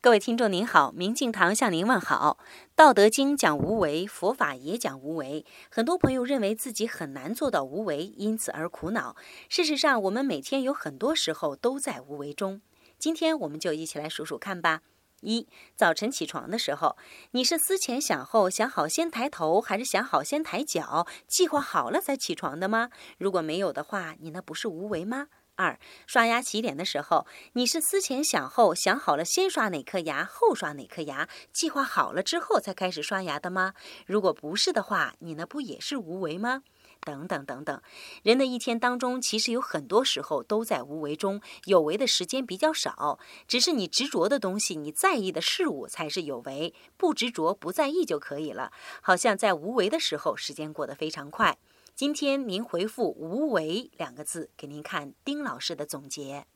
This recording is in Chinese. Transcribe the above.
各位听众您好，明镜堂向您问好。《道德经》讲无为，佛法也讲无为。很多朋友认为自己很难做到无为，因此而苦恼。事实上，我们每天有很多时候都在无为中。今天我们就一起来数数看吧。一早晨起床的时候，你是思前想后，想好先抬头，还是想好先抬脚，计划好了再起床的吗？如果没有的话，你那不是无为吗？二刷牙洗脸的时候，你是思前想后，想好了先刷哪颗牙，后刷哪颗牙，计划好了之后才开始刷牙的吗？如果不是的话，你那不也是无为吗？等等等等，人的一天当中，其实有很多时候都在无为中，有为的时间比较少。只是你执着的东西，你在意的事物才是有为，不执着、不在意就可以了。好像在无为的时候，时间过得非常快。今天您回复“无为”两个字，给您看丁老师的总结。